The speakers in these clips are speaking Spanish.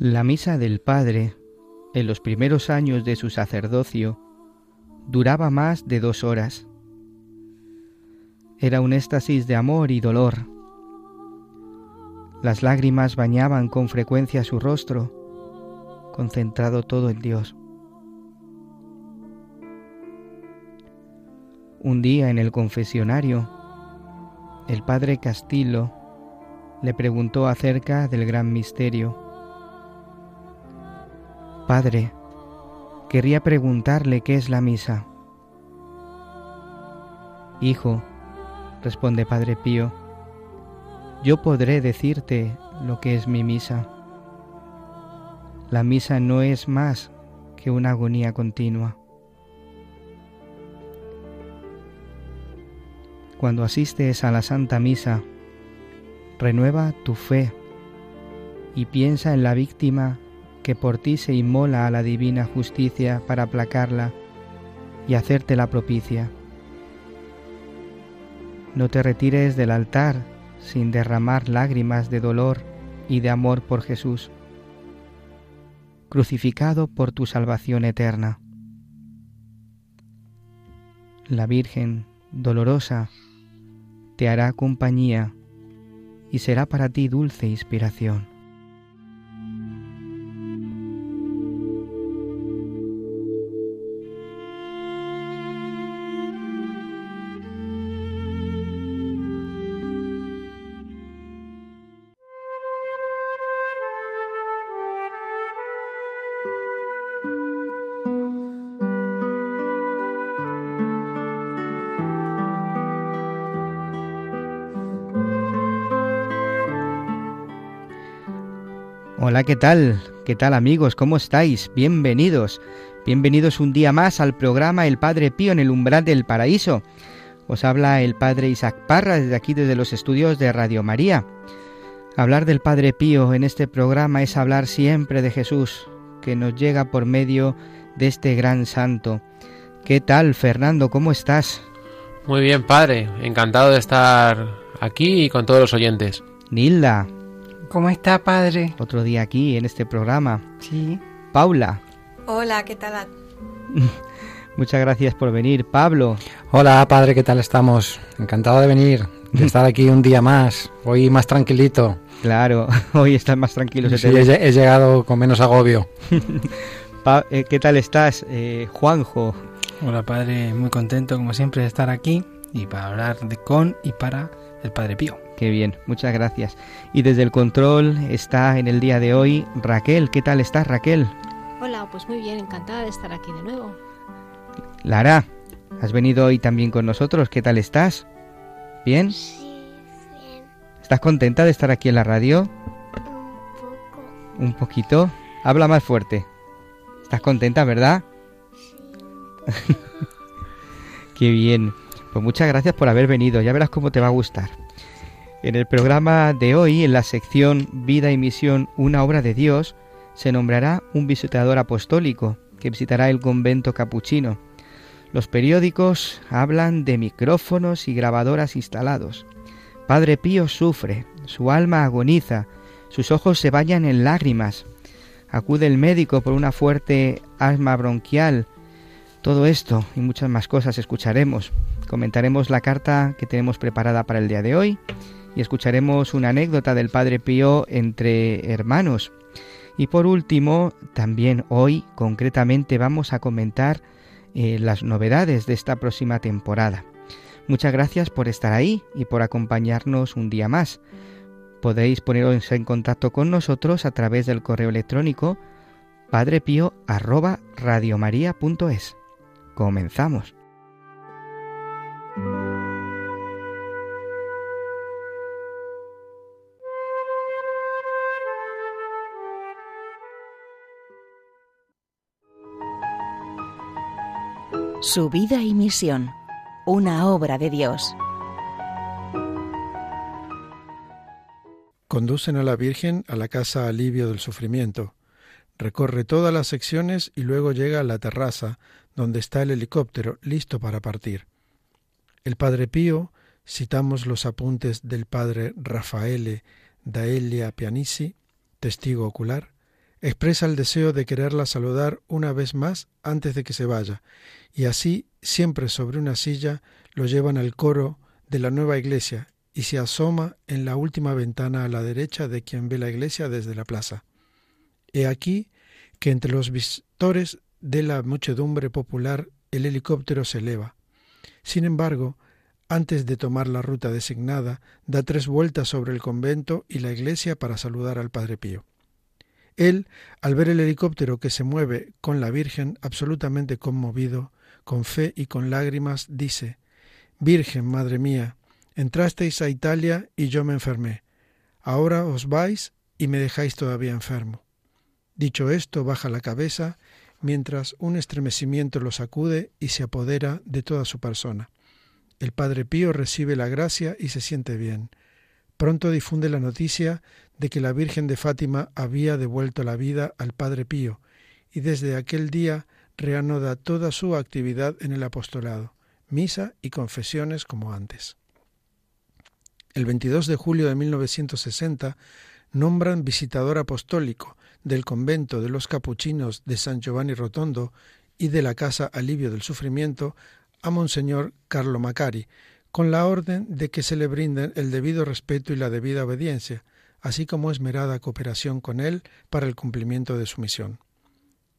La misa del Padre, en los primeros años de su sacerdocio, duraba más de dos horas. Era un éxtasis de amor y dolor. Las lágrimas bañaban con frecuencia su rostro, concentrado todo en Dios. Un día en el confesionario, el padre Castillo le preguntó acerca del gran misterio. Padre, querría preguntarle qué es la misa. Hijo, responde Padre Pío, yo podré decirte lo que es mi misa. La misa no es más que una agonía continua. Cuando asistes a la Santa Misa, renueva tu fe y piensa en la víctima que por ti se inmola a la divina justicia para aplacarla y hacerte la propicia. No te retires del altar sin derramar lágrimas de dolor y de amor por Jesús, crucificado por tu salvación eterna. La Virgen, dolorosa, te hará compañía y será para ti dulce inspiración. Hola, ¿qué tal? ¿Qué tal amigos? ¿Cómo estáis? Bienvenidos. Bienvenidos un día más al programa El Padre Pío en el umbral del paraíso. Os habla el Padre Isaac Parra desde aquí, desde los estudios de Radio María. Hablar del Padre Pío en este programa es hablar siempre de Jesús, que nos llega por medio de este gran santo. ¿Qué tal, Fernando? ¿Cómo estás? Muy bien, Padre. Encantado de estar aquí y con todos los oyentes. Nilda, ¿Cómo está, padre? otro día aquí en este programa. Sí. Paula, Hola, ¿qué tal? muchas gracias por venir. Pablo, Hola padre, ¿qué tal estamos? Encantado de venir, de estar aquí un día más, hoy más tranquilito. claro, hoy estás más tranquilo. Sí, he, he llegado con menos agobio. Pa- eh, ¿Qué tal estás, eh, Juanjo? Hola, padre. Muy contento, como siempre, de estar aquí y para hablar de con y para el Padre Pío. Qué bien, muchas gracias. Y desde el control está en el día de hoy Raquel. ¿Qué tal estás, Raquel? Hola, pues muy bien, encantada de estar aquí de nuevo. Lara, has venido hoy también con nosotros. ¿Qué tal estás? ¿Bien? ¿Estás contenta de estar aquí en la radio? Un poquito. Habla más fuerte. ¿Estás contenta, verdad? Qué bien. Pues muchas gracias por haber venido. Ya verás cómo te va a gustar. En el programa de hoy, en la sección Vida y Misión, una obra de Dios, se nombrará un visitador apostólico que visitará el convento capuchino. Los periódicos hablan de micrófonos y grabadoras instalados. Padre Pío sufre, su alma agoniza, sus ojos se bañan en lágrimas. Acude el médico por una fuerte asma bronquial. Todo esto y muchas más cosas escucharemos. Comentaremos la carta que tenemos preparada para el día de hoy y escucharemos una anécdota del Padre Pío entre hermanos. Y por último, también hoy concretamente vamos a comentar eh, las novedades de esta próxima temporada. Muchas gracias por estar ahí y por acompañarnos un día más. Podéis poneros en contacto con nosotros a través del correo electrónico padrepío@radiomaria.es. Comenzamos. Su vida y misión, una obra de Dios. Conducen a la Virgen a la casa alivio del sufrimiento. Recorre todas las secciones y luego llega a la terraza, donde está el helicóptero listo para partir. El Padre Pío, citamos los apuntes del Padre Rafaele Daelia Pianisi, testigo ocular, expresa el deseo de quererla saludar una vez más antes de que se vaya, y así, siempre sobre una silla, lo llevan al coro de la nueva iglesia y se asoma en la última ventana a la derecha de quien ve la iglesia desde la plaza. He aquí que entre los visitores de la muchedumbre popular el helicóptero se eleva. Sin embargo, antes de tomar la ruta designada, da tres vueltas sobre el convento y la iglesia para saludar al Padre Pío. Él, al ver el helicóptero que se mueve con la Virgen, absolutamente conmovido, con fe y con lágrimas, dice, Virgen, Madre mía, entrasteis a Italia y yo me enfermé. Ahora os vais y me dejáis todavía enfermo. Dicho esto, baja la cabeza, mientras un estremecimiento lo sacude y se apodera de toda su persona. El Padre Pío recibe la gracia y se siente bien. Pronto difunde la noticia de que la Virgen de Fátima había devuelto la vida al Padre Pío, y desde aquel día reanuda toda su actividad en el apostolado, misa y confesiones como antes. El 22 de julio de 1960 nombran visitador apostólico del convento de los capuchinos de San Giovanni Rotondo y de la Casa Alivio del Sufrimiento a Monseñor Carlo Macari, con la orden de que se le brinden el debido respeto y la debida obediencia, así como esmerada cooperación con él para el cumplimiento de su misión.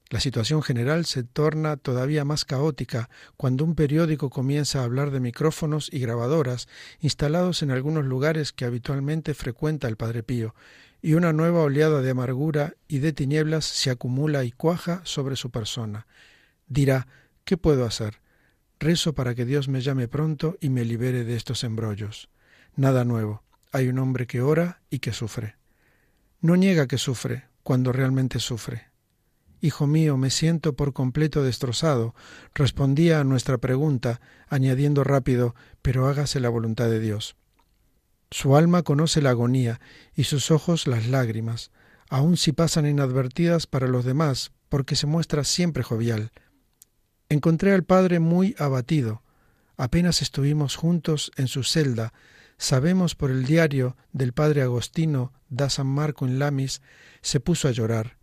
La situación general se torna todavía más caótica cuando un periódico comienza a hablar de micrófonos y grabadoras instalados en algunos lugares que habitualmente frecuenta el Padre Pío, y una nueva oleada de amargura y de tinieblas se acumula y cuaja sobre su persona. Dirá, ¿qué puedo hacer? Rezo para que Dios me llame pronto y me libere de estos embrollos. Nada nuevo. Hay un hombre que ora y que sufre. No niega que sufre cuando realmente sufre. Hijo mío, me siento por completo destrozado, respondía a nuestra pregunta, añadiendo rápido, pero hágase la voluntad de Dios. Su alma conoce la agonía y sus ojos las lágrimas, aun si pasan inadvertidas para los demás, porque se muestra siempre jovial. Encontré al padre muy abatido. Apenas estuvimos juntos en su celda, sabemos por el diario del padre Agostino da San Marco en Lamis, se puso a llorar.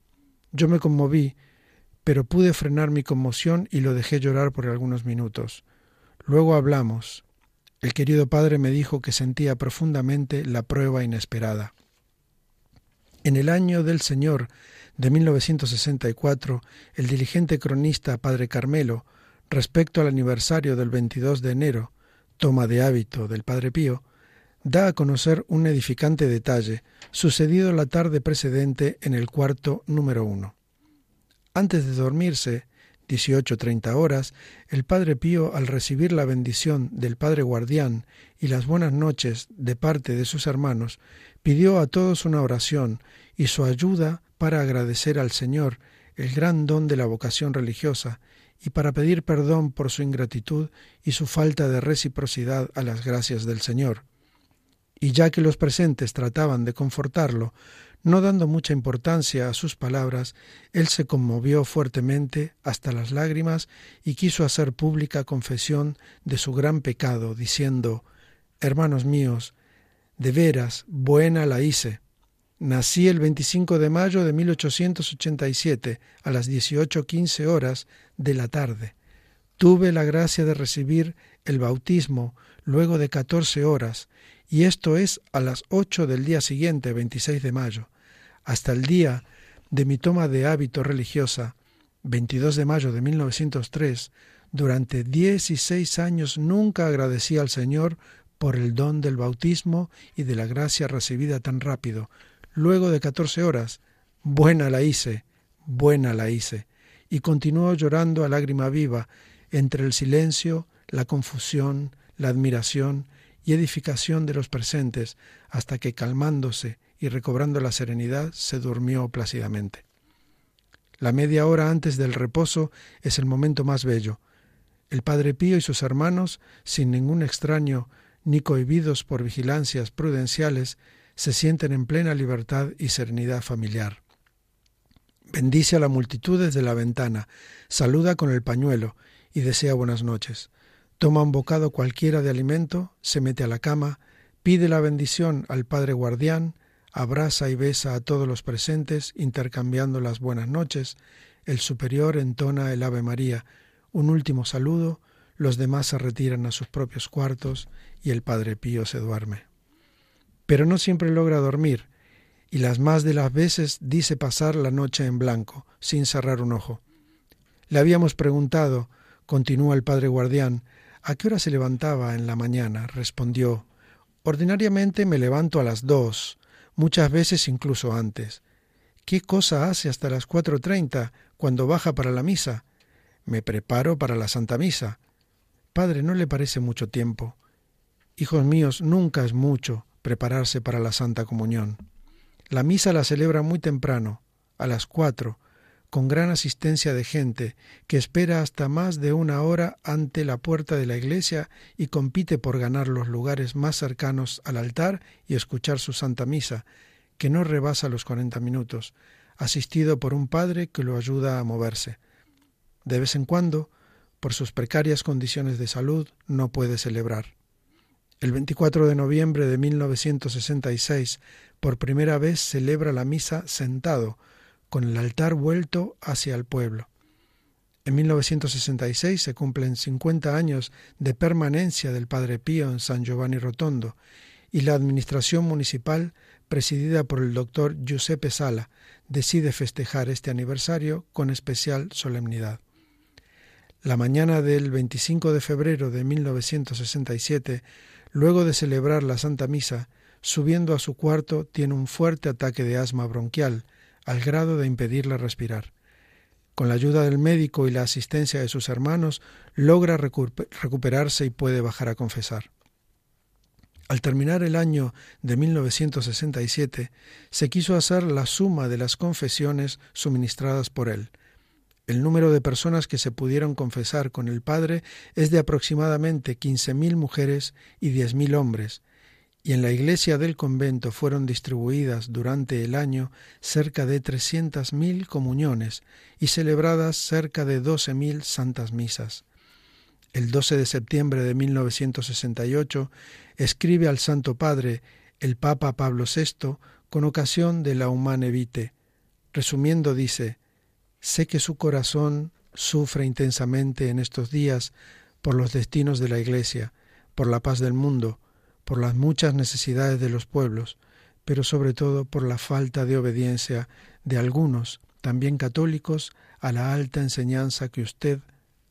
Yo me conmoví, pero pude frenar mi conmoción y lo dejé llorar por algunos minutos. Luego hablamos. El querido padre me dijo que sentía profundamente la prueba inesperada. En el año del Señor de 1964, el diligente cronista Padre Carmelo, respecto al aniversario del 22 de enero, toma de hábito del Padre Pío, da a conocer un edificante detalle sucedido la tarde precedente en el cuarto número uno. Antes de dormirse, 18.30 horas, el Padre Pío, al recibir la bendición del Padre Guardián y las buenas noches de parte de sus hermanos, pidió a todos una oración y su ayuda para agradecer al Señor el gran don de la vocación religiosa y para pedir perdón por su ingratitud y su falta de reciprocidad a las gracias del Señor y ya que los presentes trataban de confortarlo, no dando mucha importancia a sus palabras, él se conmovió fuertemente hasta las lágrimas y quiso hacer pública confesión de su gran pecado, diciendo Hermanos míos, de veras, buena la hice. Nací el 25 de mayo de 1887 a las 18.15 horas de la tarde. Tuve la gracia de recibir el bautismo luego de catorce horas y esto es a las ocho del día siguiente, 26 de mayo. Hasta el día de mi toma de hábito religiosa, 22 de mayo de 1903, durante 16 años nunca agradecí al Señor por el don del bautismo y de la gracia recibida tan rápido. Luego de 14 horas, buena la hice, buena la hice. Y continuó llorando a lágrima viva, entre el silencio, la confusión, la admiración y edificación de los presentes, hasta que calmándose y recobrando la serenidad, se durmió plácidamente. La media hora antes del reposo es el momento más bello. El Padre Pío y sus hermanos, sin ningún extraño ni cohibidos por vigilancias prudenciales, se sienten en plena libertad y serenidad familiar. Bendice a la multitud desde la ventana, saluda con el pañuelo y desea buenas noches. Toma un bocado cualquiera de alimento, se mete a la cama, pide la bendición al Padre Guardián, abraza y besa a todos los presentes, intercambiando las buenas noches, el superior entona el Ave María, un último saludo, los demás se retiran a sus propios cuartos y el Padre Pío se duerme. Pero no siempre logra dormir, y las más de las veces dice pasar la noche en blanco, sin cerrar un ojo. Le habíamos preguntado, continúa el Padre Guardián, ¿A qué hora se levantaba en la mañana? Respondió Ordinariamente me levanto a las dos, muchas veces incluso antes. ¿Qué cosa hace hasta las cuatro treinta, cuando baja para la misa? Me preparo para la Santa Misa. Padre, ¿no le parece mucho tiempo? Hijos míos, nunca es mucho prepararse para la Santa Comunión. La misa la celebra muy temprano, a las cuatro, con gran asistencia de gente, que espera hasta más de una hora ante la puerta de la iglesia y compite por ganar los lugares más cercanos al altar y escuchar su Santa Misa, que no rebasa los cuarenta minutos, asistido por un padre que lo ayuda a moverse. De vez en cuando, por sus precarias condiciones de salud, no puede celebrar. El 24 de noviembre de 1966, por primera vez celebra la misa sentado, con el altar vuelto hacia el pueblo. En 1966 se cumplen 50 años de permanencia del Padre Pío en San Giovanni Rotondo y la administración municipal, presidida por el doctor Giuseppe Sala, decide festejar este aniversario con especial solemnidad. La mañana del 25 de febrero de 1967, luego de celebrar la Santa Misa, subiendo a su cuarto, tiene un fuerte ataque de asma bronquial, al grado de impedirle respirar. Con la ayuda del médico y la asistencia de sus hermanos, logra recuperarse y puede bajar a confesar. Al terminar el año de 1967, se quiso hacer la suma de las confesiones suministradas por él. El número de personas que se pudieron confesar con el Padre es de aproximadamente 15.000 mujeres y 10.000 hombres, y en la iglesia del convento fueron distribuidas durante el año cerca de trescientas mil comuniones y celebradas cerca de doce mil santas misas. El 12 de septiembre de 1968 escribe al Santo Padre el Papa Pablo VI con ocasión de la Humane Vitae. Resumiendo dice, sé que su corazón sufre intensamente en estos días por los destinos de la Iglesia, por la paz del mundo, por las muchas necesidades de los pueblos, pero sobre todo por la falta de obediencia de algunos, también católicos, a la alta enseñanza que usted,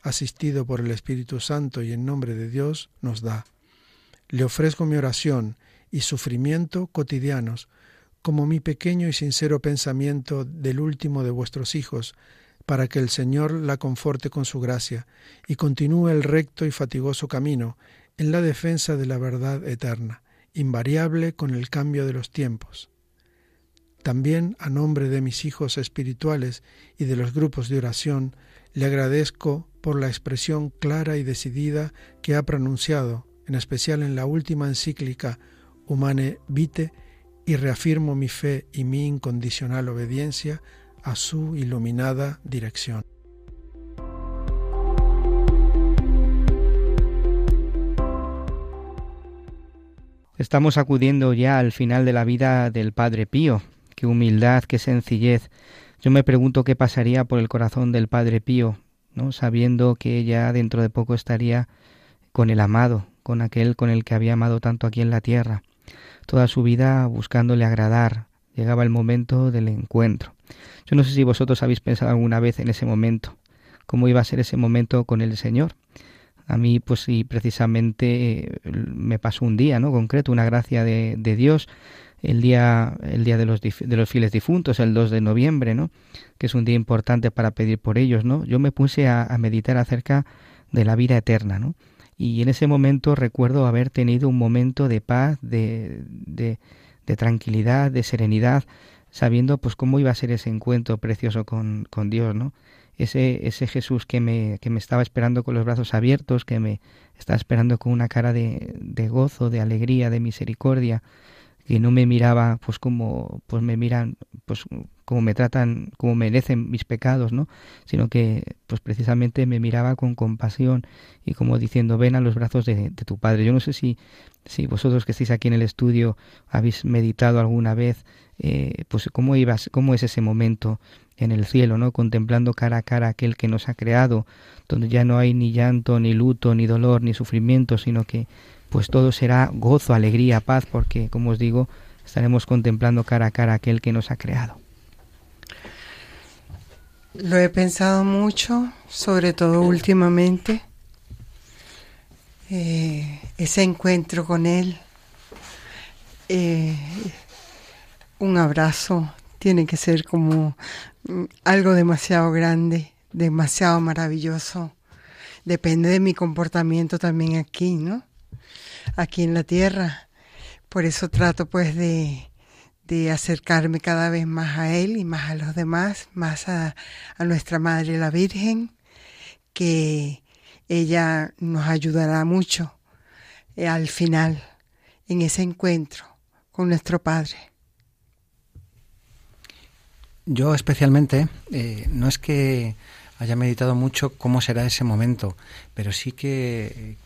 asistido por el Espíritu Santo y en nombre de Dios, nos da. Le ofrezco mi oración y sufrimiento cotidianos, como mi pequeño y sincero pensamiento del último de vuestros hijos, para que el Señor la conforte con su gracia y continúe el recto y fatigoso camino en la defensa de la verdad eterna, invariable con el cambio de los tiempos. También a nombre de mis hijos espirituales y de los grupos de oración, le agradezco por la expresión clara y decidida que ha pronunciado, en especial en la última encíclica Humane Vitae, y reafirmo mi fe y mi incondicional obediencia a su iluminada dirección. Estamos acudiendo ya al final de la vida del Padre Pío. Qué humildad, qué sencillez. Yo me pregunto qué pasaría por el corazón del Padre Pío, ¿no? sabiendo que ella dentro de poco estaría con el amado, con aquel con el que había amado tanto aquí en la tierra. Toda su vida buscándole agradar. Llegaba el momento del encuentro. Yo no sé si vosotros habéis pensado alguna vez en ese momento, cómo iba a ser ese momento con el Señor. A mí, pues sí, precisamente eh, me pasó un día, ¿no? Concreto, una gracia de, de Dios, el día, el día de los, de los fieles difuntos, el 2 de noviembre, ¿no? Que es un día importante para pedir por ellos, ¿no? Yo me puse a, a meditar acerca de la vida eterna, ¿no? Y en ese momento recuerdo haber tenido un momento de paz, de, de, de tranquilidad, de serenidad, sabiendo pues cómo iba a ser ese encuentro precioso con, con Dios, ¿no? Ese, ese Jesús que me, que me estaba esperando con los brazos abiertos, que me estaba esperando con una cara de, de gozo, de alegría, de misericordia, que no me miraba pues como pues me miran pues como me tratan como merecen mis pecados no sino que pues precisamente me miraba con compasión y como diciendo ven a los brazos de, de, tu padre yo no sé si si vosotros que estáis aquí en el estudio habéis meditado alguna vez eh, pues cómo ibas cómo es ese momento en el cielo, ¿no? Contemplando cara a cara aquel que nos ha creado, donde ya no hay ni llanto, ni luto, ni dolor, ni sufrimiento, sino que pues todo será gozo, alegría, paz, porque como os digo, estaremos contemplando cara a cara aquel que nos ha creado. Lo he pensado mucho, sobre todo últimamente, eh, ese encuentro con Él, eh, un abrazo tiene que ser como algo demasiado grande, demasiado maravilloso. Depende de mi comportamiento también aquí, ¿no? Aquí en la tierra. Por eso trato pues de, de acercarme cada vez más a Él y más a los demás, más a, a nuestra Madre la Virgen, que ella nos ayudará mucho eh, al final en ese encuentro con nuestro Padre. Yo especialmente, eh, no es que haya meditado mucho cómo será ese momento, pero sí que,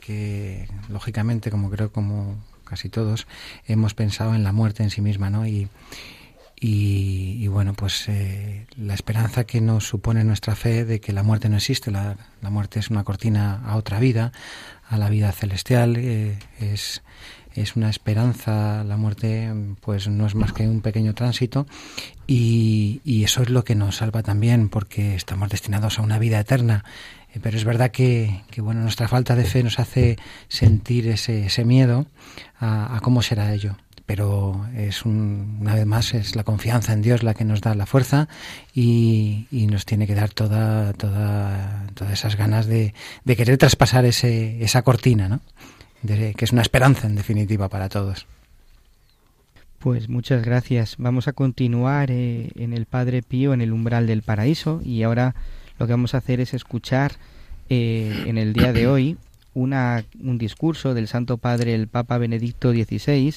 lógicamente, como creo como casi todos, hemos pensado en la muerte en sí misma, ¿no? Y, y, y bueno, pues eh, la esperanza que nos supone nuestra fe de que la muerte no existe, la, la muerte es una cortina a otra vida, a la vida celestial, eh, es es una esperanza, la muerte pues no es más que un pequeño tránsito y, eso es lo que nos salva también porque estamos destinados a una vida eterna. Eh, pero es verdad que, que, bueno, nuestra falta de fe nos hace sentir ese, ese miedo a, a cómo será ello pero es un, una vez más es la confianza en Dios la que nos da la fuerza y, y nos tiene que dar toda, toda, todas esas ganas de, de querer traspasar ese, esa cortina, ¿no? Que es una esperanza en definitiva para todos. Pues muchas gracias. Vamos a continuar eh, en el Padre Pío, en el umbral del paraíso, y ahora lo que vamos a hacer es escuchar eh, en el día de hoy una, un discurso del Santo Padre, el Papa Benedicto XVI,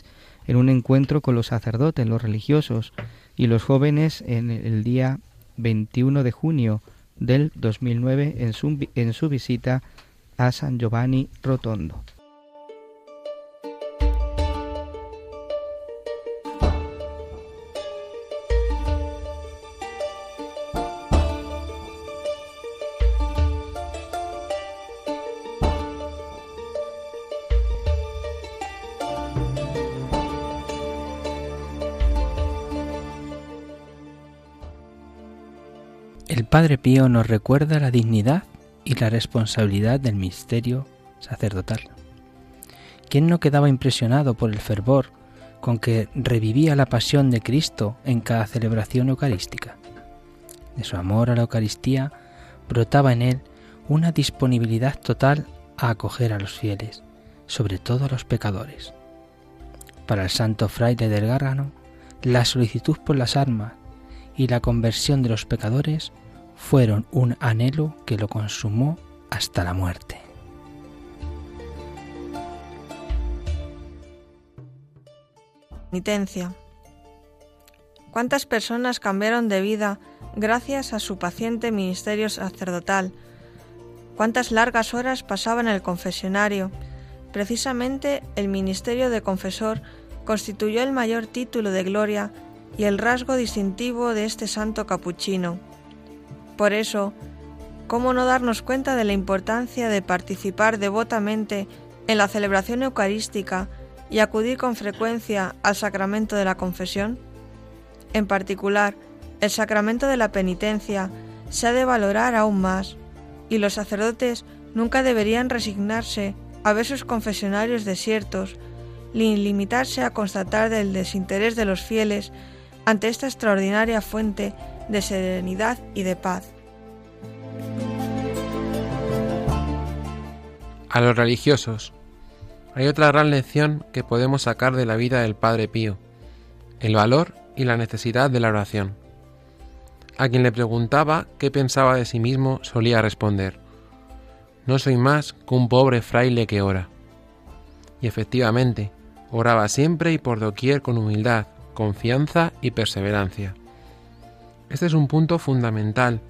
en un encuentro con los sacerdotes, los religiosos y los jóvenes en el día 21 de junio del 2009 en su, en su visita a San Giovanni Rotondo. Padre Pío nos recuerda la dignidad y la responsabilidad del misterio sacerdotal. ¿Quién no quedaba impresionado por el fervor con que revivía la pasión de Cristo en cada celebración eucarística? De su amor a la Eucaristía brotaba en él una disponibilidad total a acoger a los fieles, sobre todo a los pecadores. Para el santo fraile del Gárgano, la solicitud por las armas y la conversión de los pecadores fueron un anhelo que lo consumó hasta la muerte. Penitencia. ¿Cuántas personas cambiaron de vida gracias a su paciente ministerio sacerdotal? ¿Cuántas largas horas pasaba en el confesionario? Precisamente el ministerio de confesor constituyó el mayor título de gloria y el rasgo distintivo de este santo capuchino. Por eso, ¿cómo no darnos cuenta de la importancia de participar devotamente en la celebración eucarística y acudir con frecuencia al sacramento de la confesión? En particular, El sacramento de la penitencia se ha de valorar aún más, y los sacerdotes nunca deberían resignarse a ver sus confesionarios desiertos, ni limitarse a constatar el desinterés de los fieles ante esta extraordinaria fuente de serenidad y de paz. A los religiosos. Hay otra gran lección que podemos sacar de la vida del Padre Pío, el valor y la necesidad de la oración. A quien le preguntaba qué pensaba de sí mismo solía responder, no soy más que un pobre fraile que ora. Y efectivamente, oraba siempre y por doquier con humildad, confianza y perseverancia. Este es un punto fundamental,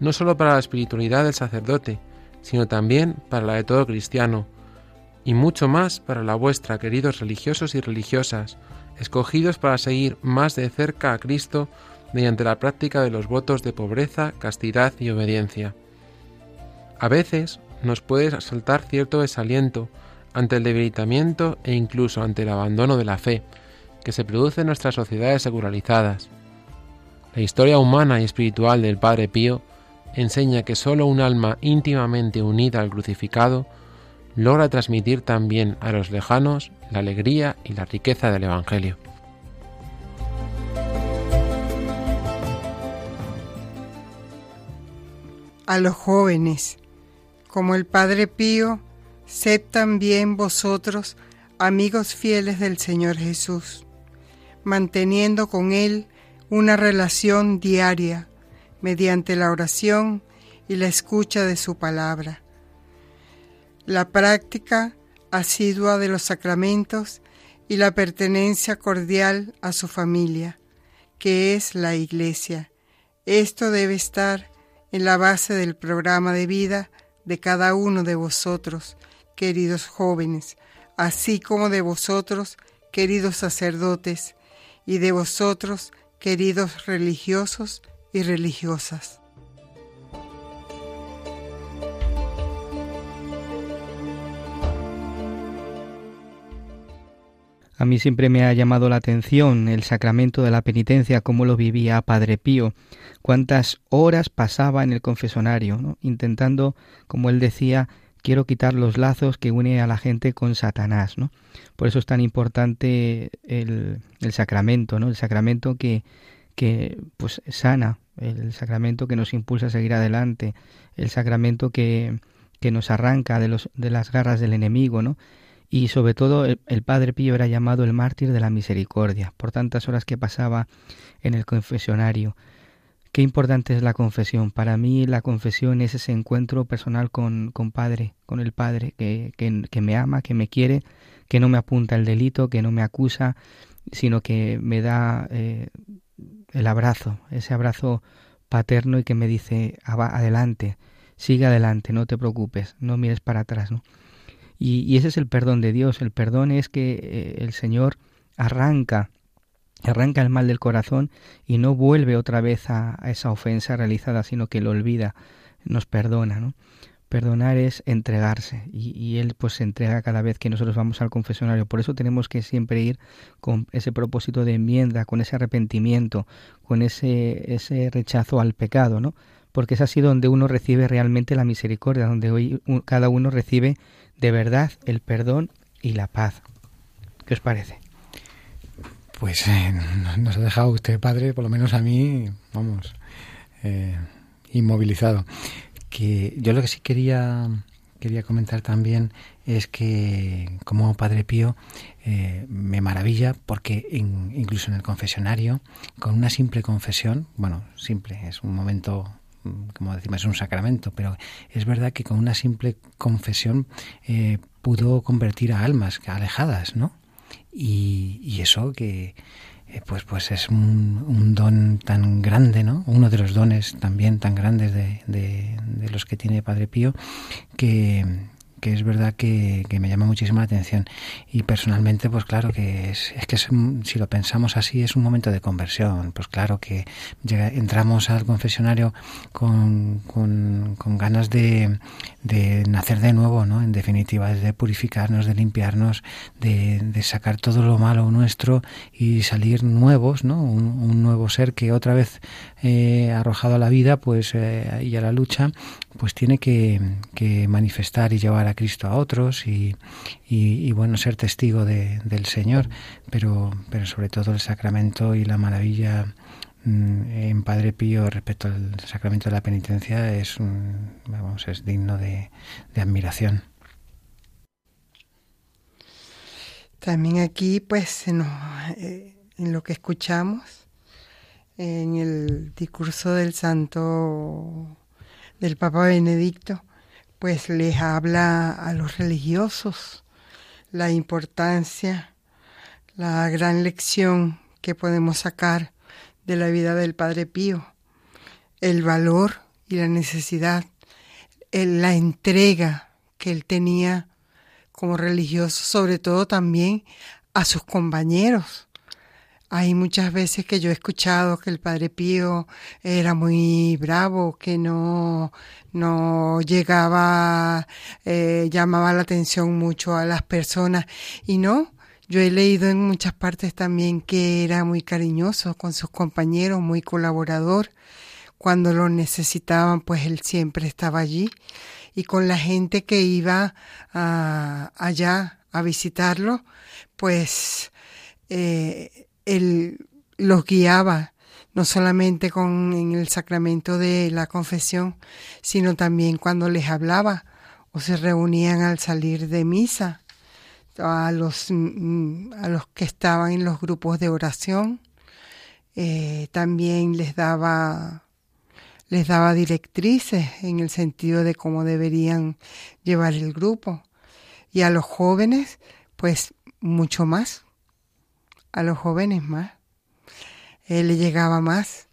no sólo para la espiritualidad del sacerdote, sino también para la de todo cristiano, y mucho más para la vuestra, queridos religiosos y religiosas, escogidos para seguir más de cerca a Cristo mediante la práctica de los votos de pobreza, castidad y obediencia. A veces nos puede asaltar cierto desaliento ante el debilitamiento e incluso ante el abandono de la fe que se produce en nuestras sociedades secularizadas. La historia humana y espiritual del Padre Pío enseña que sólo un alma íntimamente unida al crucificado logra transmitir también a los lejanos la alegría y la riqueza del Evangelio. A los jóvenes, como el Padre Pío, sed también vosotros amigos fieles del Señor Jesús, manteniendo con Él una relación diaria mediante la oración y la escucha de su palabra. La práctica asidua de los sacramentos y la pertenencia cordial a su familia, que es la Iglesia. Esto debe estar en la base del programa de vida de cada uno de vosotros, queridos jóvenes, así como de vosotros, queridos sacerdotes, y de vosotros, queridos religiosos y religiosas. A mí siempre me ha llamado la atención el sacramento de la penitencia, cómo lo vivía Padre Pío, cuántas horas pasaba en el confesonario, intentando, como él decía, quiero quitar los lazos que une a la gente con Satanás, ¿no? Por eso es tan importante el, el sacramento, ¿no? El sacramento que, que pues sana, el sacramento que nos impulsa a seguir adelante, el sacramento que, que nos arranca de, los, de las garras del enemigo, ¿no? y sobre todo el, Padre Pío era llamado el mártir de la misericordia por tantas horas que pasaba en el confesionario. Qué importante es la confesión. Para mí la confesión es ese encuentro personal con, con Padre, con el Padre que, que, me ama, que me quiere, que no me apunta el delito, que no me acusa, sino que me da eh, el abrazo, ese abrazo paterno y que me dice, adelante, sigue adelante, no te preocupes, no mires para atrás. ¿no? Y, ese es el perdón de Dios. El perdón es que eh, el Señor arranca, arranca el mal del corazón y no vuelve otra vez a, esa ofensa realizada, sino que lo olvida, nos perdona, ¿no? Perdonar es entregarse y, Él pues se entrega cada vez que nosotros vamos al confesionario. Por eso tenemos que siempre ir con ese propósito de enmienda, con ese arrepentimiento, con ese, ese rechazo al pecado, ¿no? Porque es así donde uno recibe realmente la misericordia, donde hoy cada uno recibe de verdad el perdón y la paz. ¿Qué os parece? Pues eh, nos ha dejado usted, padre, por lo menos a mí, vamos, eh, inmovilizado. Que yo lo que sí quería quería comentar también es que como Padre Pío eh, me maravilla porque incluso en el confesionario, con una simple confesión, bueno, simple, es un momento como decimos, es un sacramento, pero es verdad que con una simple confesión eh, pudo convertir a almas alejadas, ¿no? Y, eso que eh, pues pues es un, don tan grande, ¿no? Uno de los dones también tan grandes de, de, los que tiene Padre Pío que, que es verdad que, me llama muchísimo la atención. Y personalmente, pues claro que es, es que si lo pensamos así, es un momento de conversión. Pues claro que entramos al confesionario con, con, ganas de, de, nacer de nuevo, ¿no? En definitiva, de purificarnos, de limpiarnos, de, de sacar todo lo malo nuestro y salir nuevos, ¿no? Un, un nuevo ser que otra vez eh, arrojado a la vida pues eh, y a la lucha pues tiene que, manifestar y llevar a Cristo a otros y, y, bueno ser testigo de, del Señor. Pero pero sobre todo el sacramento y la maravilla mm, en Padre Pío respecto al sacramento de la penitencia es vamos es digno de, admiración. También aquí pues eh, en lo que escuchamos en el discurso del santo del Papa Benedicto, pues les habla a los religiosos la importancia, la gran lección que podemos sacar de la vida del Padre Pío, el valor y la necesidad, la entrega que él tenía como religioso, sobre todo también a sus compañeros, hay muchas veces que yo he escuchado que el Padre Pío era muy bravo, que no, no llegaba, eh, llamaba la atención mucho a las personas. Y no, yo he leído en muchas partes también que era muy cariñoso con sus compañeros, muy colaborador. Cuando lo necesitaban, pues él siempre estaba allí. Y con la gente que iba ah, allá a visitarlo, pues eh, él los guiaba no solamente con en el sacramento de la confesión, sino también cuando les hablaba o se reunían al salir de misa, a los, mm, a los que estaban en los grupos de oración, eh, también les daba les daba directrices en el sentido de cómo deberían llevar el grupo. Y a los jóvenes pues mucho más a los jóvenes más. Él le llegaba más,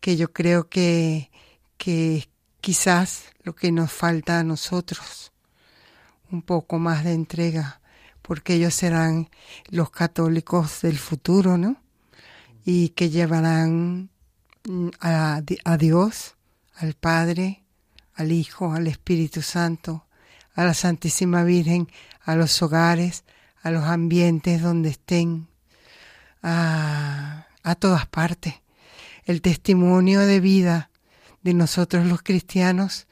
que yo creo que, que quizás lo que nos falta a nosotros, un poco más de entrega, porque ellos serán los católicos del futuro, ¿no? Y que llevarán mm, a, a Dios, al Padre, al Hijo, al Espíritu Santo, a la Santísima Virgen, a los hogares, a los ambientes donde estén, a, todas partes. El testimonio de vida de nosotros los cristianos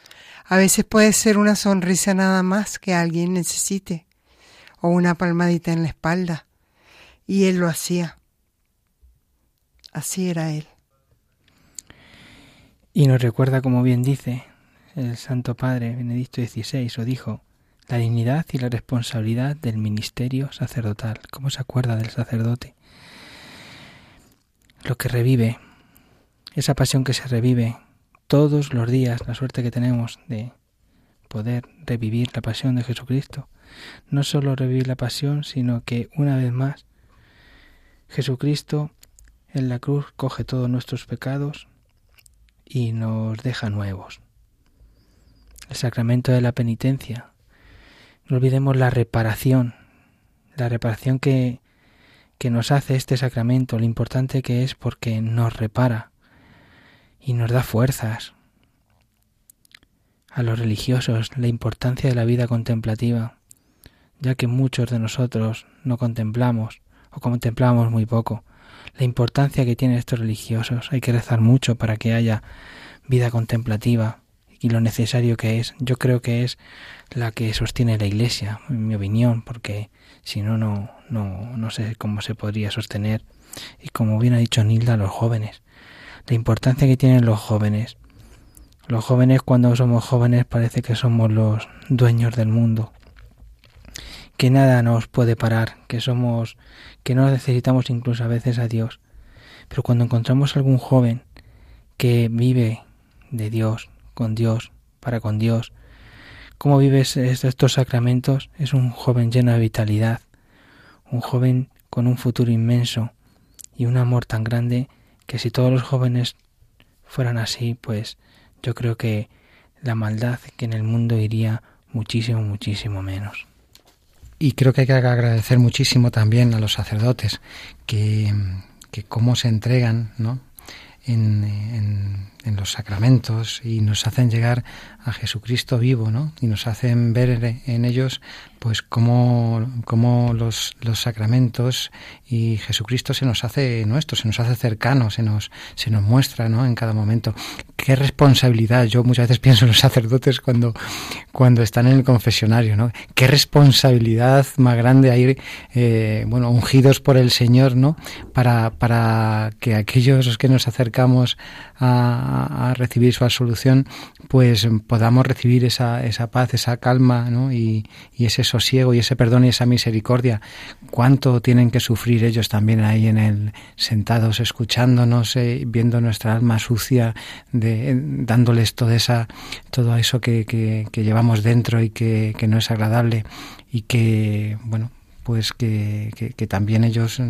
a veces puede ser una sonrisa nada más que alguien necesite o una palmadita en la espalda. Y él lo hacía. Así era él. Y nos recuerda, como bien dice el Santo Padre Benedicto XVI, o dijo, la dignidad y la responsabilidad del ministerio sacerdotal. ¿Cómo se acuerda del sacerdote? Lo que revive, esa pasión que se revive todos los días, la suerte que tenemos de poder revivir la pasión de Jesucristo. No solo revivir la pasión, sino que una vez más Jesucristo en la cruz coge todos nuestros pecados y nos deja nuevos. El sacramento de la penitencia. No olvidemos la reparación, la reparación que que nos hace este sacramento, lo importante que es porque nos repara y nos da fuerzas. A los religiosos, la importancia de la vida contemplativa, ya que muchos de nosotros no contemplamos o contemplamos muy poco. La importancia que tienen estos religiosos, hay que rezar mucho para que haya vida contemplativa y lo necesario que es. Yo creo que es la que sostiene la Iglesia, en mi opinión, porque si no, no, no, sé cómo se podría sostener. Y como bien ha dicho Nilda, los jóvenes. La importancia que tienen los jóvenes. Los jóvenes cuando somos jóvenes parece que somos los dueños del mundo. Que nada nos puede parar, que somos, que no necesitamos incluso a veces a Dios. Pero cuando encontramos algún joven que vive de Dios, con Dios, para con Dios, cómo vives estos sacramentos, es un joven lleno de vitalidad, un joven con un futuro inmenso y un amor tan grande que si todos los jóvenes fueran así, pues yo creo que la maldad que en el mundo iría muchísimo, muchísimo menos. Y creo que hay que agradecer muchísimo también a los sacerdotes que, que cómo se entregan ¿no? en, en, en los sacramentos y nos hacen llegar a Jesucristo vivo, ¿no? Y nos hacen ver en ellos, pues, cómo, cómo los, los sacramentos y Jesucristo se nos hace nuestro, se nos hace cercano, se nos, se nos muestra, ¿no? En cada momento. Qué responsabilidad. Yo muchas veces pienso en los sacerdotes cuando, cuando están en el confesionario, ¿no? Qué responsabilidad más grande hay, eh, bueno, ungidos por el Señor, ¿no? Para, para que aquellos que nos acercamos a, a recibir su absolución, pues podamos recibir esa, esa paz, esa calma ¿no? y, y, ese sosiego y ese perdón y esa misericordia. ¿Cuánto tienen que sufrir ellos también ahí en el sentados, escuchándonos, eh, viendo nuestra alma sucia, de, dándoles toda esa, todo eso que, que, llevamos dentro y que, que no es agradable y que, bueno, pues que, que, también ellos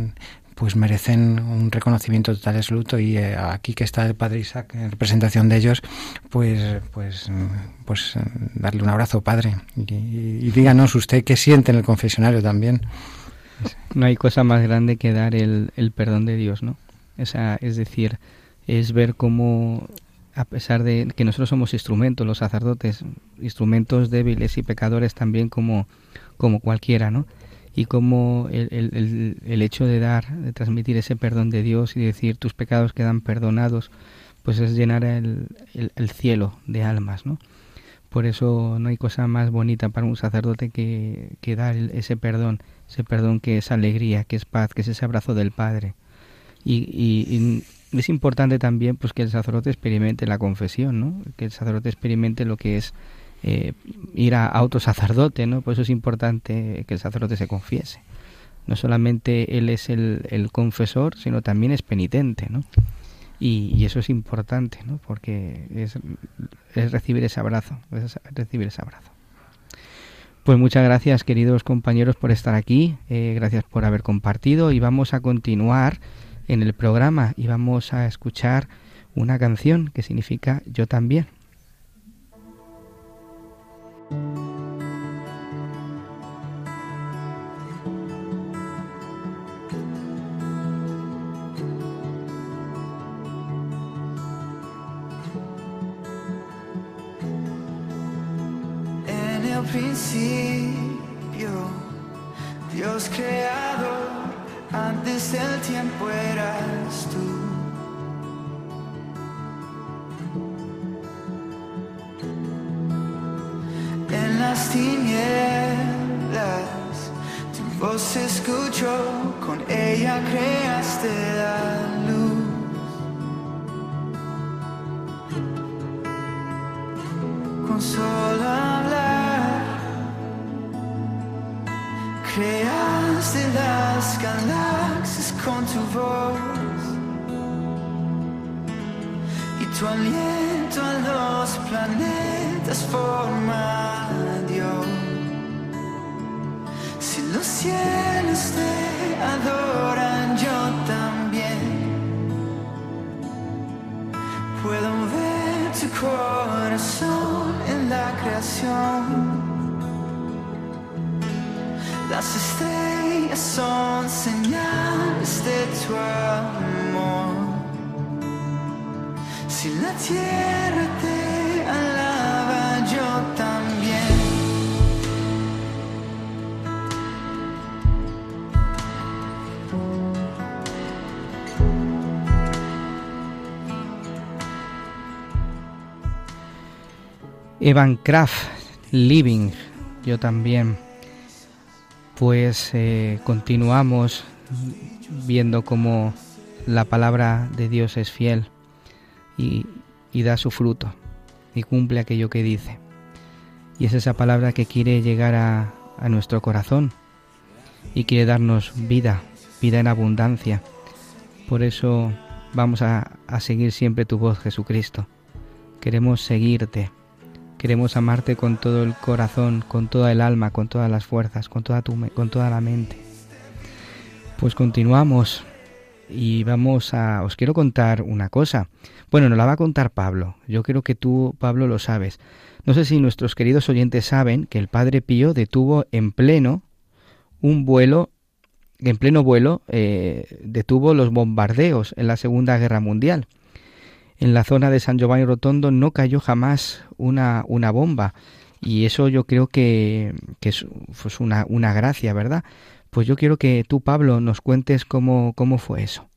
pues merecen un reconocimiento total absoluto y eh, aquí que está el padre Isaac en representación de ellos pues pues pues darle un abrazo padre. Y, díganos usted qué siente en el confesionario también. No hay cosa más grande que dar el, el perdón de Dios no es decir es ver cómo a pesar de que nosotros somos instrumentos los sacerdotes instrumentos débiles y pecadores también como como cualquiera no y cómo el, el, el, hecho de dar, de transmitir ese perdón de Dios y decir tus pecados quedan perdonados, pues es llenar el, el, cielo de almas, ¿no? Por eso no hay cosa más bonita para un sacerdote que, que dar ese perdón, ese perdón que es alegría, que es paz, que es ese abrazo del Padre. Y, y, y es importante también pues que el sacerdote experimente la confesión, ¿no? Que el sacerdote experimente lo que es eh, ir a, a, otro sacerdote, ¿no? Por eso es importante que el sacerdote se confiese. No solamente él es el, confesor, sino también es penitente, ¿no? Y, eso es importante, ¿no? Porque es, recibir ese abrazo, recibir ese abrazo. Pues muchas gracias, queridos compañeros, por estar aquí. Eh, gracias por haber compartido y vamos a continuar en el programa y vamos a escuchar una canción que significa yo también. En el principio, Dios creador, antes del tiempo eras tú. Las tinieblas, tu voz escuchó, con ella creaste la luz. Con solo hablar, creaste las galaxias con tu voz y tu aliento a los planetas forma Si los cielos te adoran, yo también puedo ver tu corazón en la creación. Las estrellas son señales de tu amor. Si la tierra te Evan Kraft, Living, yo también. Pues eh, continuamos viendo cómo la palabra de Dios es fiel y, da su fruto y cumple aquello que dice. Y es esa palabra que quiere llegar a, a nuestro corazón y quiere darnos vida, vida en abundancia. Por eso vamos a, a seguir siempre tu voz, Jesucristo. Queremos seguirte. Queremos amarte con todo el corazón, con toda el alma, con todas las fuerzas, con toda, tu, con toda la mente. Pues continuamos y vamos a... Os quiero contar una cosa. Bueno, nos la va a contar Pablo. Yo creo que tú, Pablo, lo sabes. No sé si nuestros queridos oyentes saben que el Padre Pío detuvo en pleno un vuelo, en pleno vuelo, eh, detuvo los bombardeos en la Segunda Guerra Mundial. En la zona de San Giovanni Rotondo no cayó jamás una, una bomba. Y eso yo creo que, que es pues una, una gracia, ¿verdad? Pues yo quiero que tú, Pablo, nos cuentes cómo, cómo fue eso.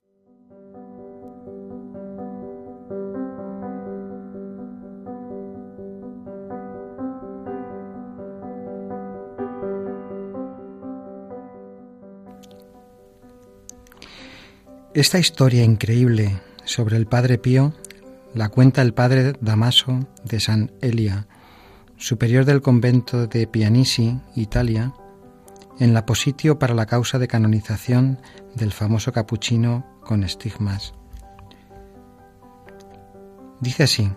Esta historia increíble sobre el Padre Pío la cuenta el Padre Damaso de San Elia, superior del convento de Pianisi, Italia, en la positio para la causa de canonización del famoso capuchino con estigmas. Dice así,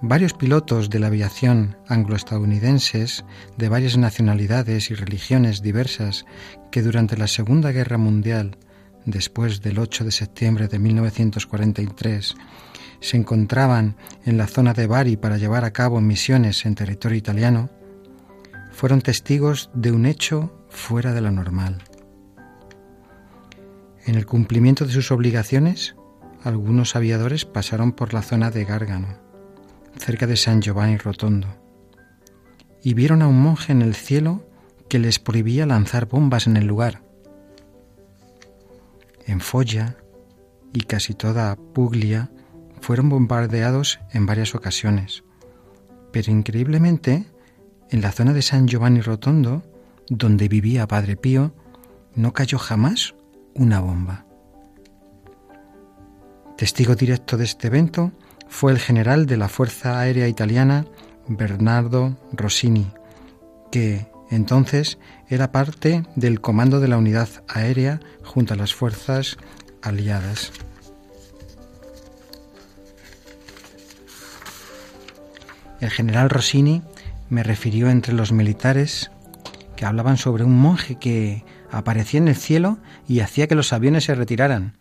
varios pilotos de la aviación angloestadounidenses de varias nacionalidades y religiones diversas que durante la Segunda Guerra Mundial después del 8 de septiembre de 1943, se encontraban en la zona de Bari para llevar a cabo misiones en territorio italiano, fueron testigos de un hecho fuera de lo normal. En el cumplimiento de sus obligaciones, algunos aviadores pasaron por la zona de Gárgano, cerca de San Giovanni Rotondo, y vieron a un monje en el cielo que les prohibía lanzar bombas en el lugar en Foggia y casi toda Puglia fueron bombardeados en varias ocasiones. Pero increíblemente, en la zona de San Giovanni Rotondo, donde vivía Padre Pío, no cayó jamás una bomba. Testigo directo de este evento fue el general de la Fuerza Aérea Italiana, Bernardo Rossini, que entonces era parte del comando de la unidad aérea junto a las fuerzas aliadas. El general Rossini me refirió entre los militares que hablaban sobre un monje que aparecía en el cielo y hacía que los aviones se retiraran.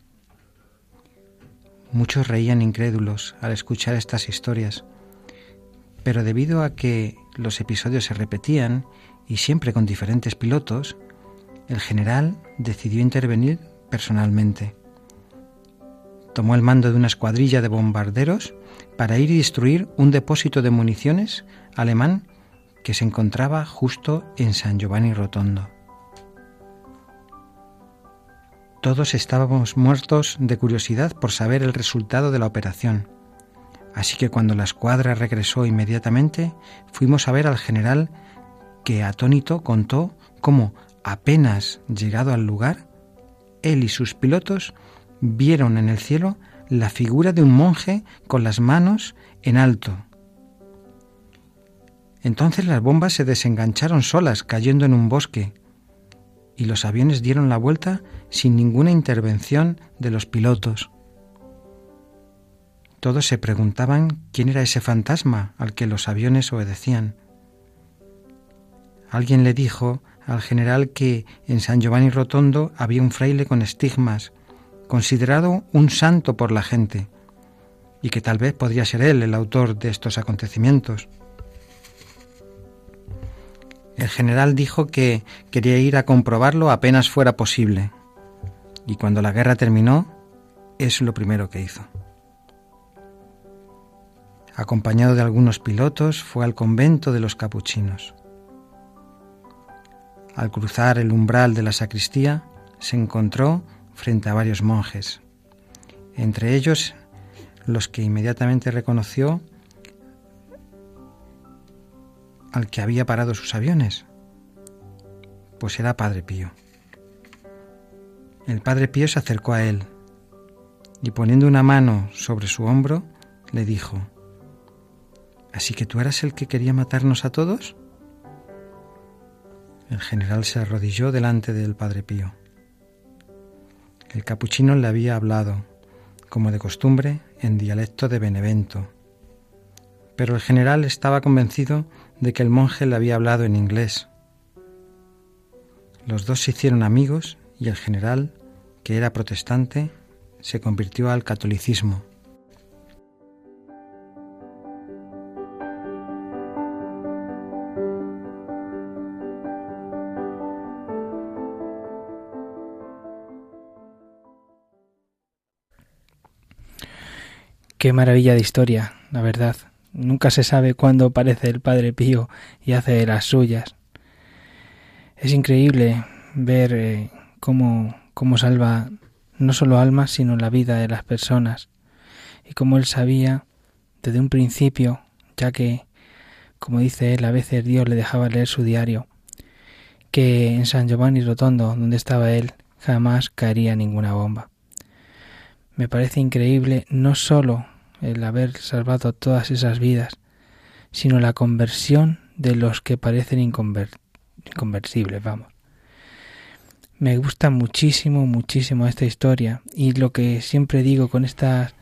Muchos reían incrédulos al escuchar estas historias, pero debido a que los episodios se repetían y siempre con diferentes pilotos, el general decidió intervenir personalmente. Tomó el mando de una escuadrilla de bombarderos para ir y destruir un depósito de municiones alemán que se encontraba justo en San Giovanni Rotondo. Todos estábamos muertos de curiosidad por saber el resultado de la operación. Así que cuando la escuadra regresó inmediatamente, fuimos a ver al general que atónito contó cómo, apenas llegado al lugar, él y sus pilotos vieron en el cielo la figura de un monje con las manos en alto. Entonces las bombas se desengancharon solas cayendo en un bosque y los aviones dieron la vuelta sin ninguna intervención de los pilotos. Todos se preguntaban quién era ese fantasma al que los aviones obedecían. Alguien le dijo al general que en San Giovanni Rotondo había un fraile con estigmas, considerado un santo por la gente, y que tal vez podría ser él el autor de estos acontecimientos. El general dijo que quería ir a comprobarlo apenas fuera posible, y cuando la guerra terminó, es lo primero que hizo. Acompañado de algunos pilotos, fue al convento de los capuchinos. Al cruzar el umbral de la sacristía, se encontró frente a varios monjes, entre ellos los que inmediatamente reconoció al que había parado sus aviones, pues era Padre Pío. El Padre Pío se acercó a él y poniendo una mano sobre su hombro, le dijo, ¿Así que tú eras el que quería matarnos a todos? El general se arrodilló delante del Padre Pío. El capuchino le había hablado, como de costumbre, en dialecto de Benevento. Pero el general estaba convencido de que el monje le había hablado en inglés. Los dos se hicieron amigos y el general que era protestante, se convirtió al catolicismo. Qué maravilla de historia, la verdad. Nunca se sabe cuándo aparece el Padre Pío y hace de las suyas. Es increíble ver eh, cómo, cómo salva no solo almas, sino la vida de las personas. Y cómo él sabía desde un principio, ya que, como dice él, a veces Dios le dejaba leer su diario, que en San Giovanni Rotondo, donde estaba él, jamás caería ninguna bomba. Me parece increíble no solo el haber salvado todas esas vidas, sino la conversión de los que parecen inconversibles, vamos. Me gusta muchísimo, muchísimo esta historia y lo que siempre digo con estas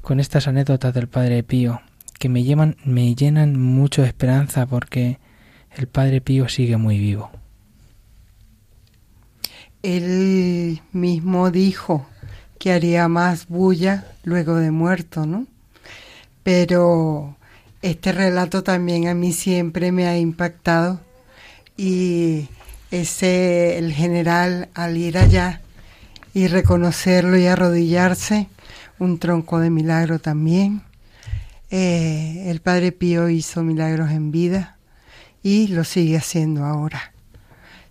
con estas anécdotas del Padre Pío, que me llevan me llenan mucho de esperanza porque el Padre Pío sigue muy vivo. Él mismo dijo que haría más bulla luego de muerto, ¿no? Pero este relato también a mí siempre me ha impactado y ese el general al ir allá y reconocerlo y arrodillarse, un tronco de milagro también. Eh, el Padre Pío hizo milagros en vida y lo sigue haciendo ahora.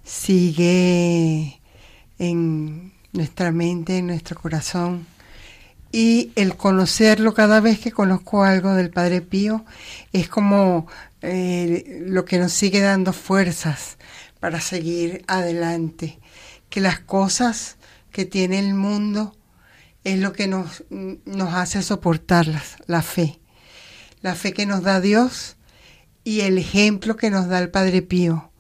Sigue en nuestra mente, en nuestro corazón. Y el conocerlo cada vez que conozco algo del Padre Pío es como eh, lo que nos sigue dando fuerzas para seguir adelante. Que las cosas que tiene el mundo es lo que nos, nos hace soportarlas, la fe. La fe que nos da Dios y el ejemplo que nos da el Padre Pío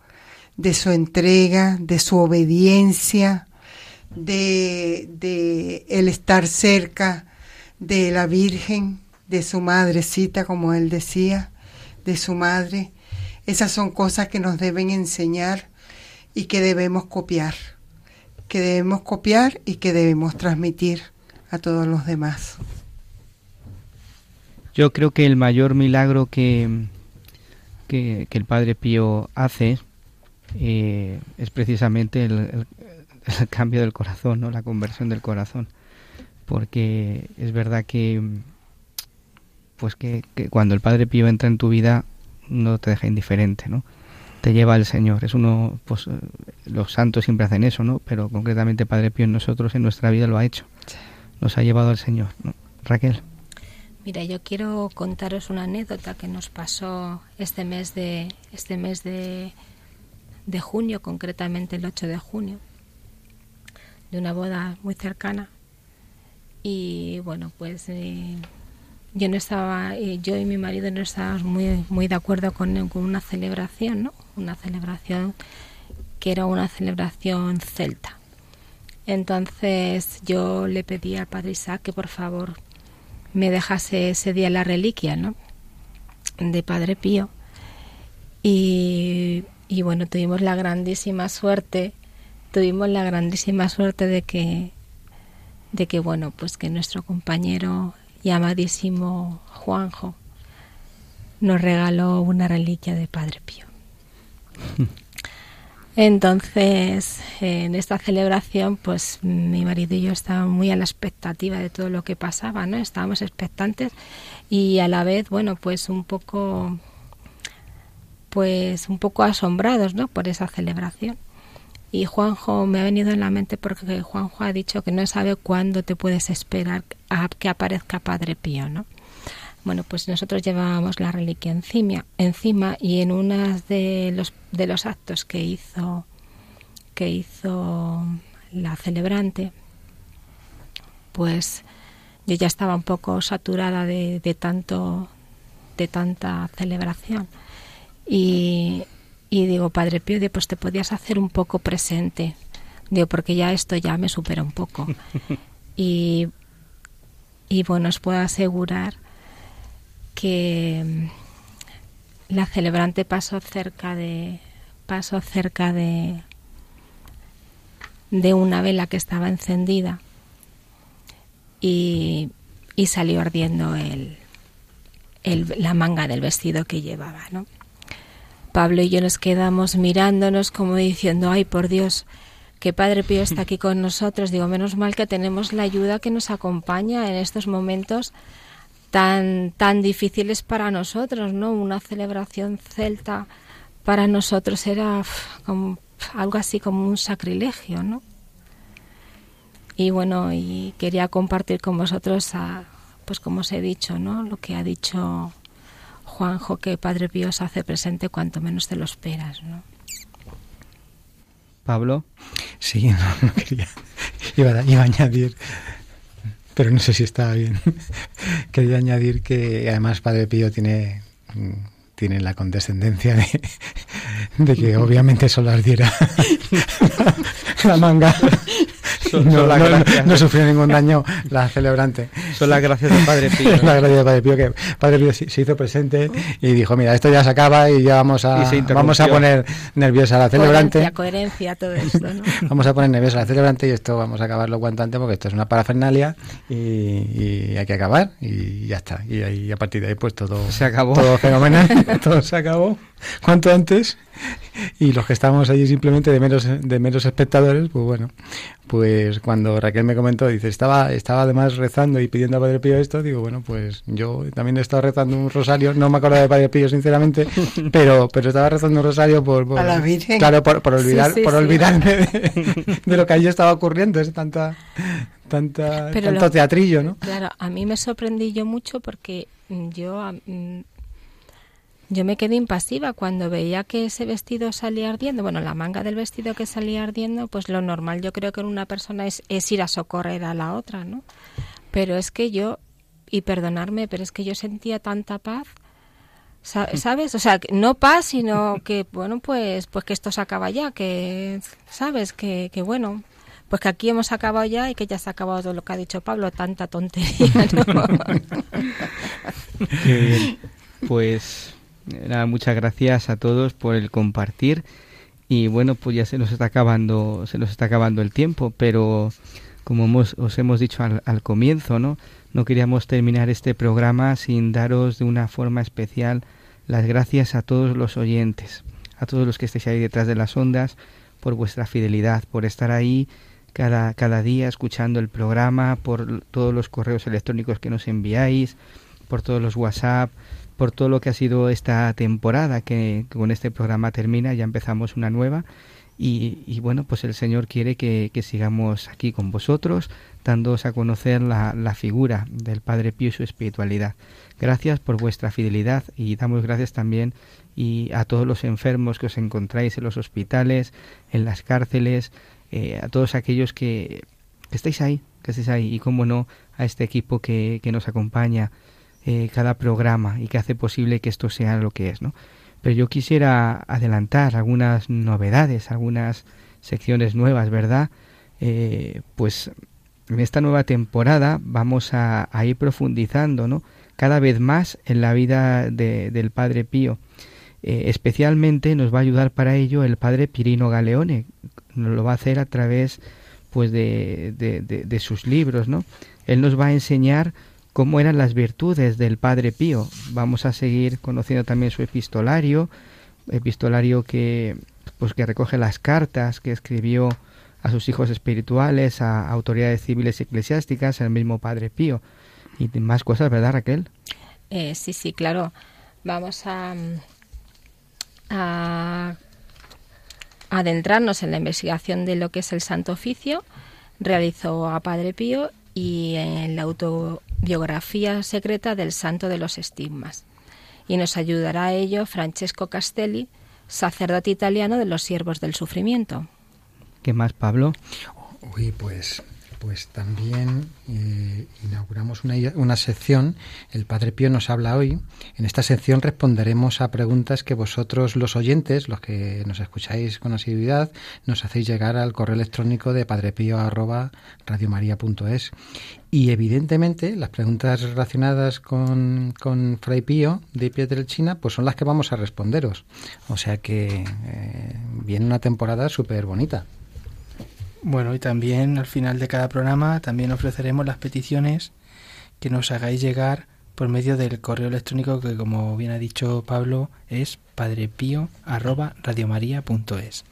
de su entrega, de su obediencia, de, el estar cerca de la Virgen, de su madrecita, como él decía, de su madre. Esas son cosas que nos deben enseñar y que debemos copiar, que debemos copiar y que debemos transmitir a todos los demás. Yo creo que el mayor milagro que, que, el Padre Pío hace eh, es precisamente el, el cambio del corazón, ¿no? La conversión del corazón. Porque es verdad que pues que, cuando el Padre Pío entra en tu vida no te deja indiferente, ¿no? Te lleva al Señor. Es uno, pues eh, los santos siempre hacen eso, ¿no? Pero concretamente Padre Pío en nosotros, en nuestra vida lo ha hecho. Nos ha llevado al Señor, ¿no? Raquel. Mira, yo quiero contaros una anécdota que nos pasó este mes de este mes de, de junio, concretamente el 8 de junio de una boda muy cercana. Y bueno pues eh, yo no estaba eh, yo y mi marido no estábamos muy muy de acuerdo con, con, una celebración no una celebración que era una celebración celta. Entonces yo le pedí al padre Isaac que por favor me dejase ese día la reliquia no de padre Pío. Y, y bueno tuvimos la grandísima suerte tuvimos la grandísima suerte de que de que bueno pues que nuestro compañero y amadísimo Juanjo nos regaló una reliquia de Padre Pío. Entonces, en esta celebración, pues mi marido y yo estábamos muy a la expectativa de todo lo que pasaba, ¿no? Estábamos expectantes y a la vez, bueno, pues un poco pues un poco asombrados, ¿no? por esa celebración. Y Juanjo me ha venido en la mente porque Juanjo ha dicho que no sabe cuándo te puedes esperar a que aparezca Padre Pío, ¿no? Bueno, pues nosotros llevábamos la reliquia encima, encima y en uno de los, de los actos que hizo, que hizo la celebrante, pues yo ya estaba un poco saturada de, de tanto de tanta celebración y y digo, Padre Pío, pues te podías hacer un poco presente. Digo, porque ya esto ya me supera un poco. y, y bueno, os puedo asegurar que mm, la celebrante pasó cerca de pasó cerca de de una vela que estaba encendida y, y salió ardiendo el, el- la manga del vestido que llevaba, ¿no? Pablo y yo nos quedamos mirándonos como diciendo, ay, por Dios, que Padre Pío está aquí con nosotros. Digo, menos mal que tenemos la ayuda que nos acompaña en estos momentos tan, tan difíciles para nosotros, ¿no? Una celebración celta para nosotros era algo así como un sacrilegio, ¿no? Y bueno, y quería compartir con vosotros, pues como os he dicho, ¿no? Lo que ha dicho Juanjo, que Padre Pío se hace presente cuanto menos te lo esperas, ¿no? Pablo. Sí, no, no quería. Iba a, iba a añadir, pero no sé si estaba bien. quería añadir que además Padre Pío tiene, mm, tiene la condescendencia de, de que obviamente solo ardiera la manga. Son- no, son las no- gracias. no sufrió ningún daño la celebrante. Son las gracias de Padre Pío. la gracia de Padre Pío que Padre Pío se hizo presente y dijo, mira, esto ya se acaba y ya vamos Y a, vamos a poner nerviosa a la celebrante. Coherencia, coherencia, todo esto, ¿no? Vamos a poner nerviosa a la celebrante y esto vamos a acabarlo cuanto antes porque esto es una parafernalia y, y hay que acabar y ya está. Y, ahí, a partir de ahí pues todo Se acabó. Todo fenomenal, todo se acabó cuanto antes. Y los que estábamos allí simplemente de menos de menos espectadores, pues bueno, pues cuando Raquel me comentó, dice, estaba estaba además rezando y pidiendo a Padre Pío esto, digo, bueno, pues yo también he estado rezando un rosario, no me acuerdo de Padre Pío sinceramente, pero pero estaba rezando un rosario por, por- A la Virgen. Claro, por, olvidar sí, por sí. olvidarme de, de lo que allí estaba ocurriendo, es tanta tanta Pero tanto lo- teatrillo, ¿no? Claro, a mí me sorprendí yo mucho porque yo ah, mm, yo me quedé impasiva cuando veía que ese vestido salía ardiendo, bueno, la manga del vestido que salía ardiendo, pues lo normal yo creo que en una persona es, es ir a socorrer a la otra, ¿no? Pero es que yo, y perdonarme, pero es que yo sentía tanta paz, sa- ¿sabes? O sea, que no paz, sino que, bueno, pues, pues que esto se acaba ya, que, ¿sabes? Que, que bueno, pues que aquí hemos acabado ya y que ya se ha acabado todo lo que ha dicho Pablo, tanta tontería, ¿no? Qué bien. Pues muchas gracias a todos por el compartir y bueno, pues ya se nos está acabando, se nos está acabando el tiempo, pero como hemos- os hemos dicho al, al comienzo, ¿no? No queríamos terminar este programa sin daros de una forma especial las gracias a todos los oyentes, a todos los que estéis ahí detrás de las ondas, por vuestra fidelidad, por estar ahí cada, cada día escuchando el programa, por todos los correos electrónicos que nos enviáis, por todos los WhatsApp, por todo lo que ha sido esta temporada que, con este programa termina, ya empezamos una nueva. Y, bueno, pues el Señor quiere que, sigamos aquí con vosotros, dándoos a conocer la, figura del Padre Pío y su espiritualidad. Gracias por vuestra fidelidad y damos gracias también y a todos los enfermos que os encontráis en los hospitales, en las cárceles, eh, a todos aquellos que, que estáis ahí, que estáis ahí y como no a este equipo que, que nos acompaña eh, cada programa y que hace posible que esto sea lo que es, ¿no? Pero yo quisiera adelantar algunas novedades, algunas secciones nuevas, ¿verdad? Eh, pues en esta nueva temporada vamos a, ir profundizando, ¿no? Cada vez más en la vida de- del Padre Pío. Eh, especialmente nos va a ayudar para ello el Padre Pirino Galeone. Lo va a hacer a través pues de, de- de- de sus libros, ¿no? Él nos va a enseñar cómo eran las virtudes del Padre Pío. Vamos a seguir conociendo también su epistolario, epistolario que pues que recoge las cartas que escribió a sus hijos espirituales, a autoridades civiles y eclesiásticas, el mismo Padre Pío y más cosas, ¿verdad, Raquel? Eh, sí, sí, claro. Vamos a, a adentrarnos en la investigación de lo que es el Santo Oficio. Realizó a Padre Pío y en la autobiografía secreta del Santo de los Estigmas. Y nos ayudará a ello Francesco Castelli, sacerdote italiano de los siervos del sufrimiento. ¿Qué más, Pablo? Uy, pues, pues también eh, inauguramos una, una sección. El Padre Pío nos habla hoy. En esta sección responderemos a preguntas que vosotros, los oyentes, los que nos escucháis con asiduidad, nos hacéis llegar al correo electrónico de padrepío@radiomaria.es. Y evidentemente las preguntas relacionadas con, con Fray Pío de Pietrelcina pues son las que vamos a responderos. O sea que eh, viene una temporada súper bonita. Bueno, y también al final de cada programa también ofreceremos las peticiones que nos hagáis llegar por medio del correo electrónico que, como bien ha dicho Pablo, es padrepío@radiomaria.es.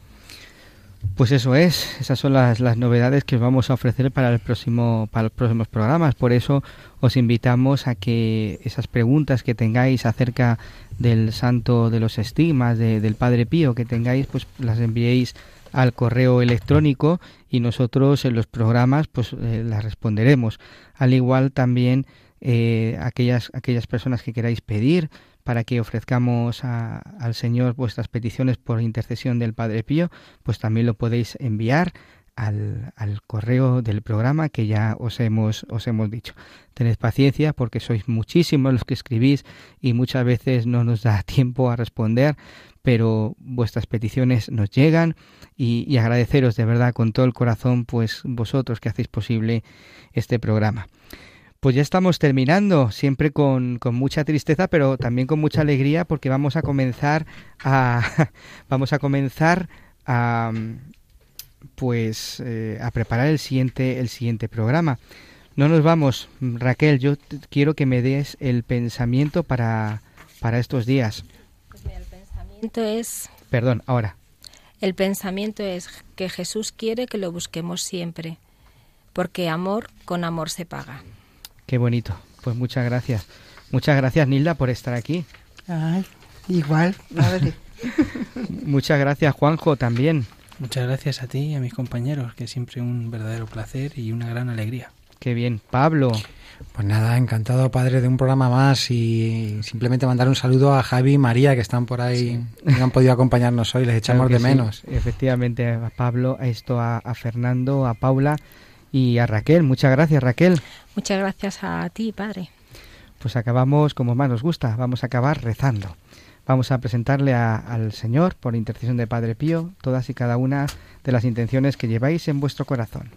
Pues eso es, esas son las, las novedades que os vamos a ofrecer para el próximo para los próximos programas. Por eso os invitamos a que esas preguntas que tengáis acerca del santo de los estigmas de- del Padre Pío que tengáis, pues las enviéis al correo electrónico y nosotros en los programas pues eh, las responderemos. Al igual también eh, aquellas aquellas personas que queráis pedir para que ofrezcamos a- al Señor vuestras peticiones por intercesión del Padre Pío, pues también lo podéis enviar al, al correo del programa que ya os hemos, os hemos dicho. Tened paciencia porque sois muchísimos los que escribís y muchas veces no nos da tiempo a responder, pero vuestras peticiones nos llegan y, agradeceros de verdad con todo el corazón pues vosotros que hacéis posible este programa. Pues ya estamos terminando, siempre con, con mucha tristeza, pero también con mucha alegría, porque vamos a comenzar a vamos a comenzar a pues eh, a preparar el siguiente el siguiente programa. No nos vamos, Raquel. Yo quiero que me des el pensamiento para para estos días. Pensamiento es Perdón, ahora. el pensamiento es que Jesús quiere que lo busquemos siempre, porque amor con amor se paga. Qué bonito. Pues muchas gracias. Muchas gracias, Nilda, por estar aquí. Ay, igual. Muchas gracias, Juanjo, también. Muchas gracias a ti y a mis compañeros, que siempre un verdadero placer y una gran alegría. Qué bien. Pablo. Pues nada, encantado, padre, de un programa más y simplemente mandar un saludo a Javi y María que están por ahí y no han podido acompañarnos hoy, les echamos Claro de sí. menos. Efectivamente, a Pablo, a esto, a, a Fernando, a Paula y a Raquel. Muchas gracias, Raquel. Muchas gracias a ti, Padre. Pues acabamos como más nos gusta, vamos a acabar rezando. Vamos a presentarle a- al Señor, por intercesión de Padre Pío, todas y cada una de las intenciones que lleváis en vuestro corazón.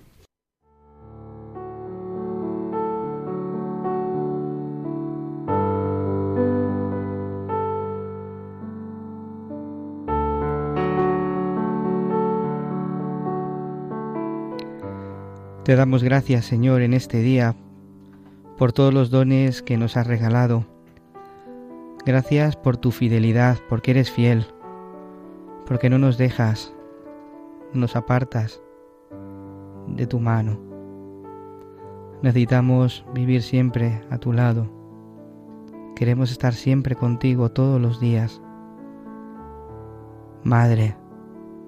Te damos gracias, Señor, en este día por todos los dones que nos has regalado. Gracias por tu fidelidad, porque eres fiel, porque no nos dejas, no nos apartas de tu mano. Necesitamos vivir siempre a tu lado. Queremos estar siempre contigo todos los días. Madre,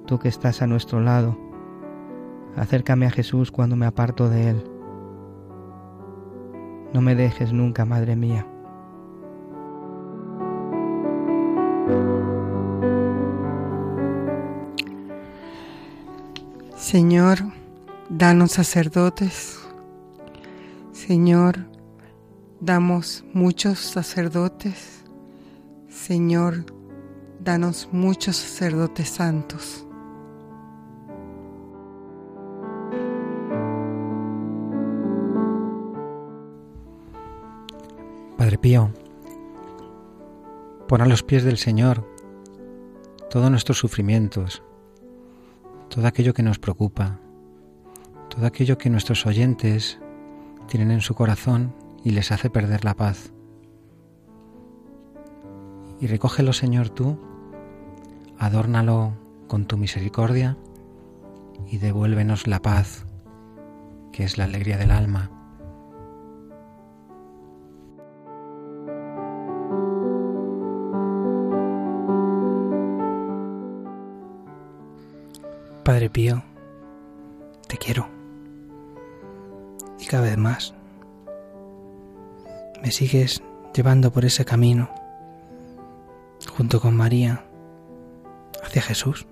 tú que estás a nuestro lado, acércame a Jesús cuando me aparto de Él. No me dejes nunca, Madre mía. Señor, danos sacerdotes. Señor, damos muchos sacerdotes. Señor, danos muchos sacerdotes santos. Pío, pon a los pies del Señor todos nuestros sufrimientos, todo aquello que nos preocupa, todo aquello que nuestros oyentes tienen en su corazón y les hace perder la paz. Y recógelo, Señor, tú, adórnalo con tu misericordia y devuélvenos la paz, que es la alegría del alma. Padre Pío, te quiero. Y cada vez más. Me sigues llevando por ese camino, junto con María, hacia Jesús.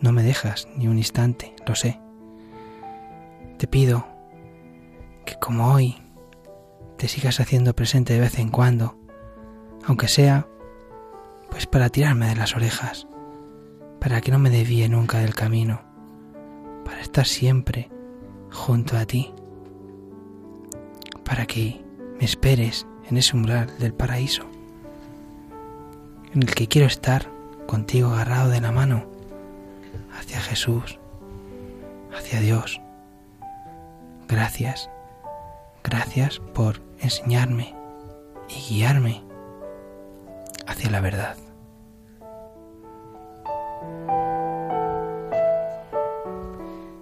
No me dejas ni un instante, lo sé. Te pido que como hoy te sigas haciendo presente de vez en cuando, aunque sea pues para tirarme de las orejas para que no me desvíe nunca del camino, para estar siempre junto a ti, para que me esperes en ese umbral del paraíso, en el que quiero estar contigo agarrado de la mano hacia Jesús, hacia Dios. Gracias, gracias por enseñarme y guiarme hacia la verdad.